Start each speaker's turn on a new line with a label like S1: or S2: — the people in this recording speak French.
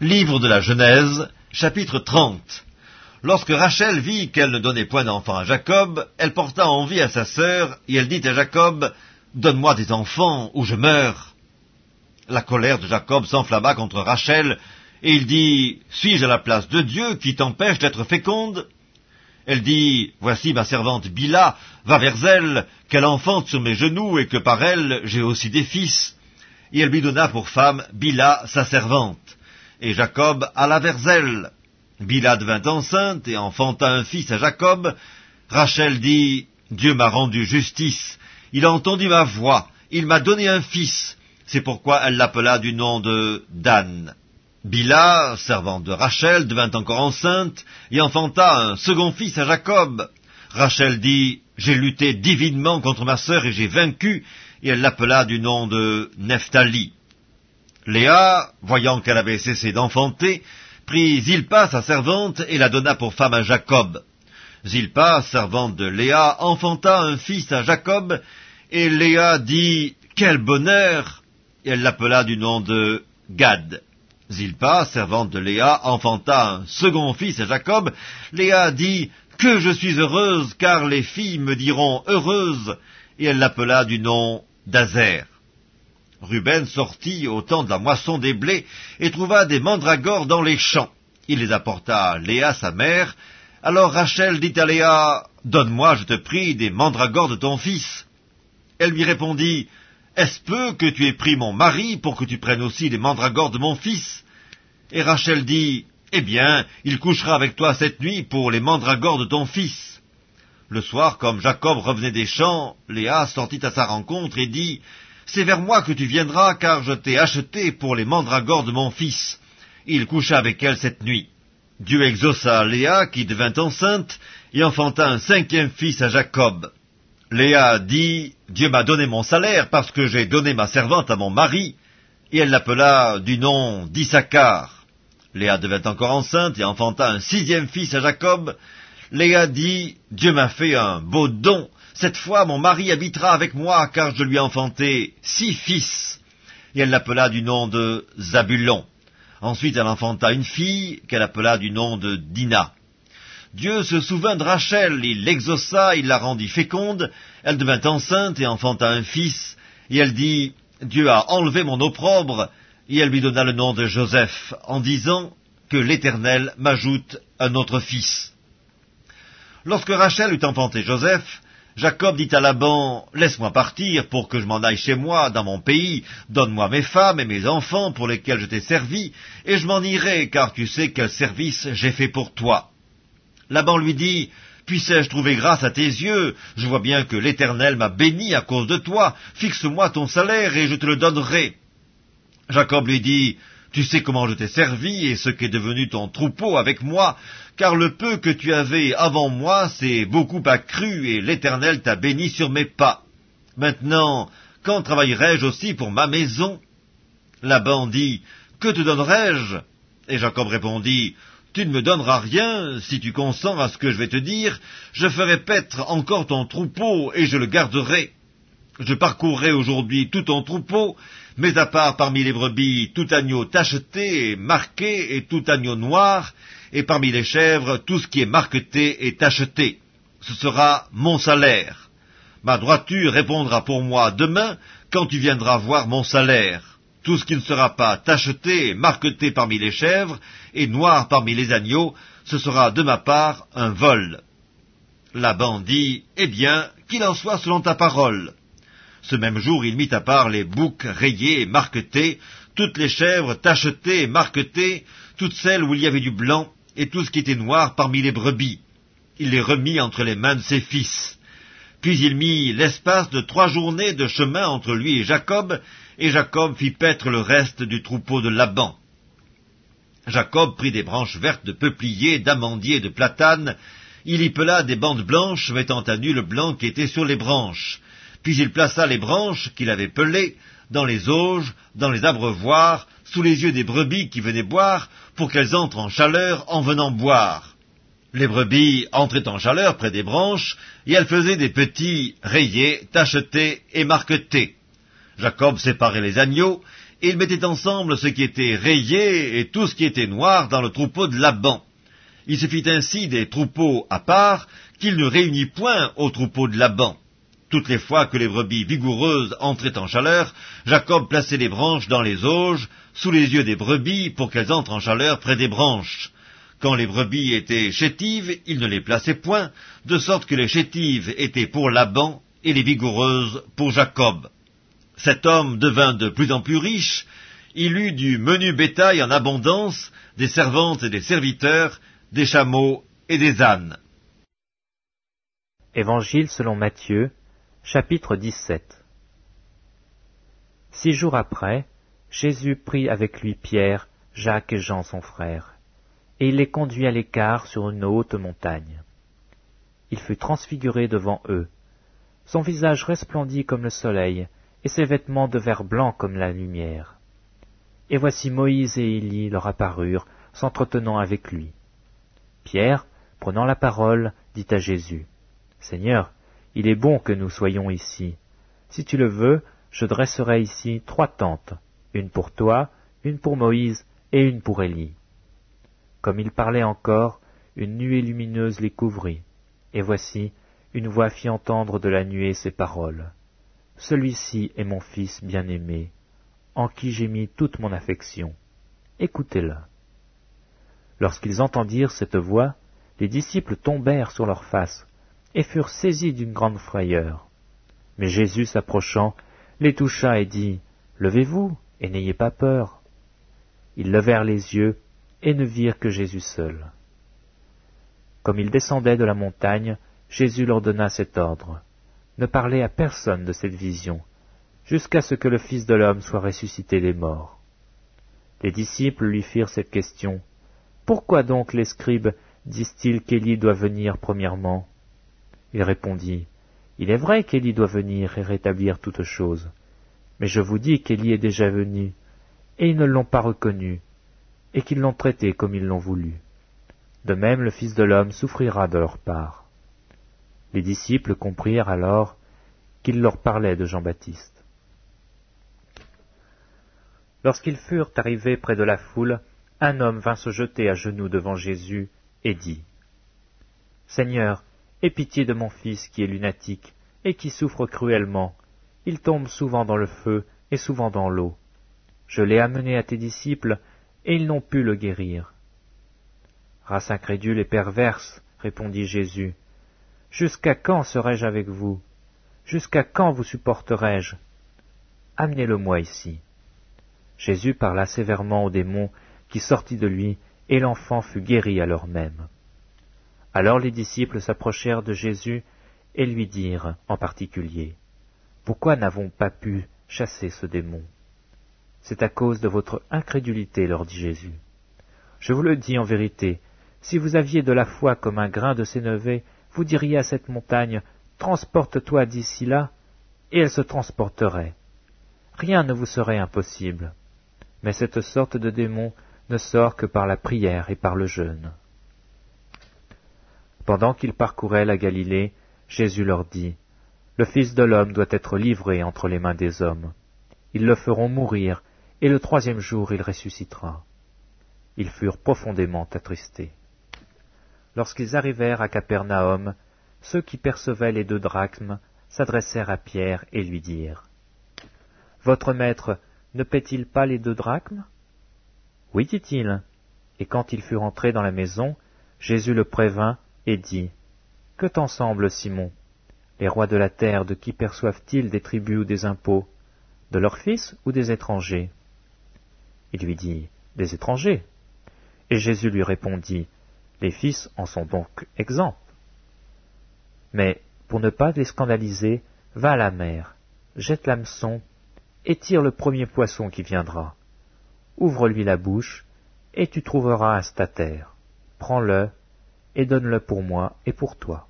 S1: Livre de la Genèse, chapitre 30 Lorsque Rachel vit qu'elle ne donnait point d'enfant à Jacob, elle porta envie à sa sœur, et elle dit à Jacob, Donne-moi des enfants, ou je meurs. La colère de Jacob s'enflamma contre Rachel, et il dit, Suis-je à la place de Dieu qui t'empêche d'être féconde? Elle dit, Voici ma servante Bila, va vers elle, qu'elle enfante sur mes genoux, et que par elle j'ai aussi des fils. Et elle lui donna pour femme Bila, sa servante et Jacob alla vers elle. Bila devint enceinte et enfanta un fils à Jacob. Rachel dit, Dieu m'a rendu justice, il a entendu ma voix, il m'a donné un fils. C'est pourquoi elle l'appela du nom de Dan. Bila, servante de Rachel, devint encore enceinte et enfanta un second fils à Jacob. Rachel dit, J'ai lutté divinement contre ma sœur et j'ai vaincu, et elle l'appela du nom de Nephtali. Léa, voyant qu'elle avait cessé d'enfanter, prit Zilpa, sa servante, et la donna pour femme à Jacob. Zilpa, servante de Léa, enfanta un fils à Jacob, et Léa dit Quel bonheur et elle l'appela du nom de Gad. Zilpa, servante de Léa, enfanta un second fils à Jacob. Léa dit Que je suis heureuse, car les filles me diront heureuse, et elle l'appela du nom d'Azer. Ruben sortit au temps de la moisson des blés et trouva des mandragores dans les champs. Il les apporta à Léa, sa mère. Alors Rachel dit à Léa, Donne-moi, je te prie, des mandragores de ton fils. Elle lui répondit, Est-ce peu que tu aies pris mon mari pour que tu prennes aussi les mandragores de mon fils? Et Rachel dit, Eh bien, il couchera avec toi cette nuit pour les mandragores de ton fils. Le soir, comme Jacob revenait des champs, Léa sortit à sa rencontre et dit, c'est vers moi que tu viendras, car je t'ai acheté pour les mandragores de mon fils. Il coucha avec elle cette nuit. Dieu exauça Léa, qui devint enceinte, et enfanta un cinquième fils à Jacob. Léa dit, Dieu m'a donné mon salaire parce que j'ai donné ma servante à mon mari, et elle l'appela du nom d'Issachar. Léa devint encore enceinte et enfanta un sixième fils à Jacob. Léa dit, Dieu m'a fait un beau don, cette fois mon mari habitera avec moi, car je lui ai enfanté six fils. Et elle l'appela du nom de Zabulon. Ensuite elle enfanta une fille, qu'elle appela du nom de Dina. Dieu se souvint de Rachel, il l'exauça, il la rendit féconde, elle devint enceinte et enfanta un fils, et elle dit, Dieu a enlevé mon opprobre, et elle lui donna le nom de Joseph, en disant que l'Éternel m'ajoute un autre fils. Lorsque Rachel eut enfanté Joseph, Jacob dit à Laban, Laisse-moi partir pour que je m'en aille chez moi, dans mon pays, donne-moi mes femmes et mes enfants pour lesquels je t'ai servi, et je m'en irai, car tu sais quel service j'ai fait pour toi. Laban lui dit, Puissais-je trouver grâce à tes yeux? Je vois bien que l'Éternel m'a béni à cause de toi, fixe-moi ton salaire et je te le donnerai. Jacob lui dit, tu sais comment je t'ai servi et ce qu'est devenu ton troupeau avec moi, car le peu que tu avais avant moi s'est beaucoup accru et l'Éternel t'a béni sur mes pas. Maintenant, quand travaillerai-je aussi pour ma maison? Laban dit, Que te donnerai-je? Et Jacob répondit, Tu ne me donneras rien, si tu consens à ce que je vais te dire, je ferai paître encore ton troupeau et je le garderai. Je parcourrai aujourd'hui tout ton troupeau, mais à part parmi les brebis tout agneau tacheté et marqué et tout agneau noir, et parmi les chèvres tout ce qui est marqueté et tacheté. Ce sera mon salaire. Ma droiture répondra pour moi demain quand tu viendras voir mon salaire. Tout ce qui ne sera pas tacheté et marqueté parmi les chèvres et noir parmi les agneaux, ce sera de ma part un vol. Laban dit, Eh bien, qu'il en soit selon ta parole. Ce même jour, il mit à part les boucs rayés et marquetés, toutes les chèvres tachetées et marquetées, toutes celles où il y avait du blanc, et tout ce qui était noir parmi les brebis. Il les remit entre les mains de ses fils. Puis il mit l'espace de trois journées de chemin entre lui et Jacob, et Jacob fit paître le reste du troupeau de Laban. Jacob prit des branches vertes de peuplier, d'amandier et de platane, il y pela des bandes blanches mettant à nu le blanc qui était sur les branches, puis il plaça les branches qu'il avait pelées dans les auges, dans les abreuvoirs, sous les yeux des brebis qui venaient boire, pour qu'elles entrent en chaleur en venant boire. Les brebis entraient en chaleur près des branches, et elles faisaient des petits rayés, tachetés et marquetés. Jacob séparait les agneaux, et il mettait ensemble ce qui était rayé et tout ce qui était noir dans le troupeau de Laban. Il se fit ainsi des troupeaux à part qu'il ne réunit point au troupeau de Laban. Toutes les fois que les brebis vigoureuses entraient en chaleur, Jacob plaçait les branches dans les auges, sous les yeux des brebis, pour qu'elles entrent en chaleur près des branches. Quand les brebis étaient chétives, il ne les plaçait point, de sorte que les chétives étaient pour Laban et les vigoureuses pour Jacob. Cet homme devint de plus en plus riche, il eut du menu bétail en abondance, des servantes et des serviteurs, des chameaux et des ânes.
S2: Évangile selon Matthieu, chapitre 17 Six jours après, Jésus prit avec lui Pierre, Jacques et Jean son frère, et il les conduit à l'écart sur une haute montagne. Il fut transfiguré devant eux. Son visage resplendit comme le soleil, et ses vêtements devinrent blancs comme la lumière. Et voici Moïse et Élie leur apparurent, s'entretenant avec lui. Pierre, prenant la parole, dit à Jésus, Seigneur, il est bon que nous soyons ici. Si tu le veux, je dresserai ici trois tentes, une pour toi, une pour Moïse et une pour Élie. Comme il parlait encore, une nuée lumineuse les couvrit, et voici, une voix fit entendre de la nuée ces paroles. Celui-ci est mon Fils bien-aimé, en qui j'ai mis toute mon affection. Écoutez-le. Lorsqu'ils entendirent cette voix, les disciples tombèrent sur leurs faces, et furent saisis d'une grande frayeur. Mais Jésus s'approchant, les toucha et dit, Levez-vous, et n'ayez pas peur. Ils levèrent les yeux, et ne virent que Jésus seul. Comme ils descendaient de la montagne, Jésus leur donna cet ordre. Ne parlez à personne de cette vision, jusqu'à ce que le Fils de l'homme soit ressuscité des morts. Les disciples lui firent cette question. Pourquoi donc les scribes disent-ils qu'Élie doit venir premièrement? Il répondit, Il est vrai qu'Élie doit venir et rétablir toutes choses. Mais je vous dis qu'Élie est déjà venu, et ils ne l'ont pas reconnu, et qu'ils l'ont traité comme ils l'ont voulu. De même le Fils de l'homme souffrira de leur part. Les disciples comprirent alors qu'il leur parlait de Jean-Baptiste. Lorsqu'ils furent arrivés près de la foule, un homme vint se jeter à genoux devant Jésus et dit Seigneur, aie pitié de mon fils qui est lunatique et qui souffre cruellement. Il tombe souvent dans le feu et souvent dans l'eau. Je l'ai amené à tes disciples, et ils n'ont pu le guérir. Race incrédule et perverse, répondit Jésus, jusqu'à quand serai-je avec vous? Jusqu'à quand vous supporterai-je? Amenez-le-moi ici. Jésus parla sévèrement au démon qui sortit de lui, et l'enfant fut guéri à l'heure même. Alors les disciples s'approchèrent de Jésus et lui dirent en particulier, Pourquoi n'avons pas pu chasser ce démon? C'est à cause de votre incrédulité, leur dit Jésus. Je vous le dis en vérité, si vous aviez de la foi comme un grain de sénévé, vous diriez à cette montagne, Transporte-toi d'ici là, et elle se transporterait. Rien ne vous serait impossible. Mais cette sorte de démon ne sort que par la prière et par le jeûne. Pendant qu'ils parcouraient la Galilée, Jésus leur dit, Le Fils de l'homme doit être livré entre les mains des hommes. Ils le feront mourir, et le troisième jour il ressuscitera. Ils furent profondément attristés. Lorsqu'ils arrivèrent à Capernaum, ceux qui percevaient les deux drachmes s'adressèrent à Pierre et lui dirent Votre maître ne paie-t-il pas les deux drachmes Oui, dit-il. Et quand il fut rentré dans la maison, Jésus le prévint et dit Que t'en semble, Simon? Les rois de la terre, de qui perçoivent-ils des tribus ou des impôts? De leurs fils ou des étrangers? Il lui dit, Des étrangers. Et Jésus lui répondit, Les fils en sont donc exempts. Mais, pour ne pas les scandaliser, va à la mer, jette l'hameçon, et tire le premier poisson qui viendra. Ouvre-lui la bouche, et tu trouveras un statère. Prends-le, et donne-le pour moi et pour toi.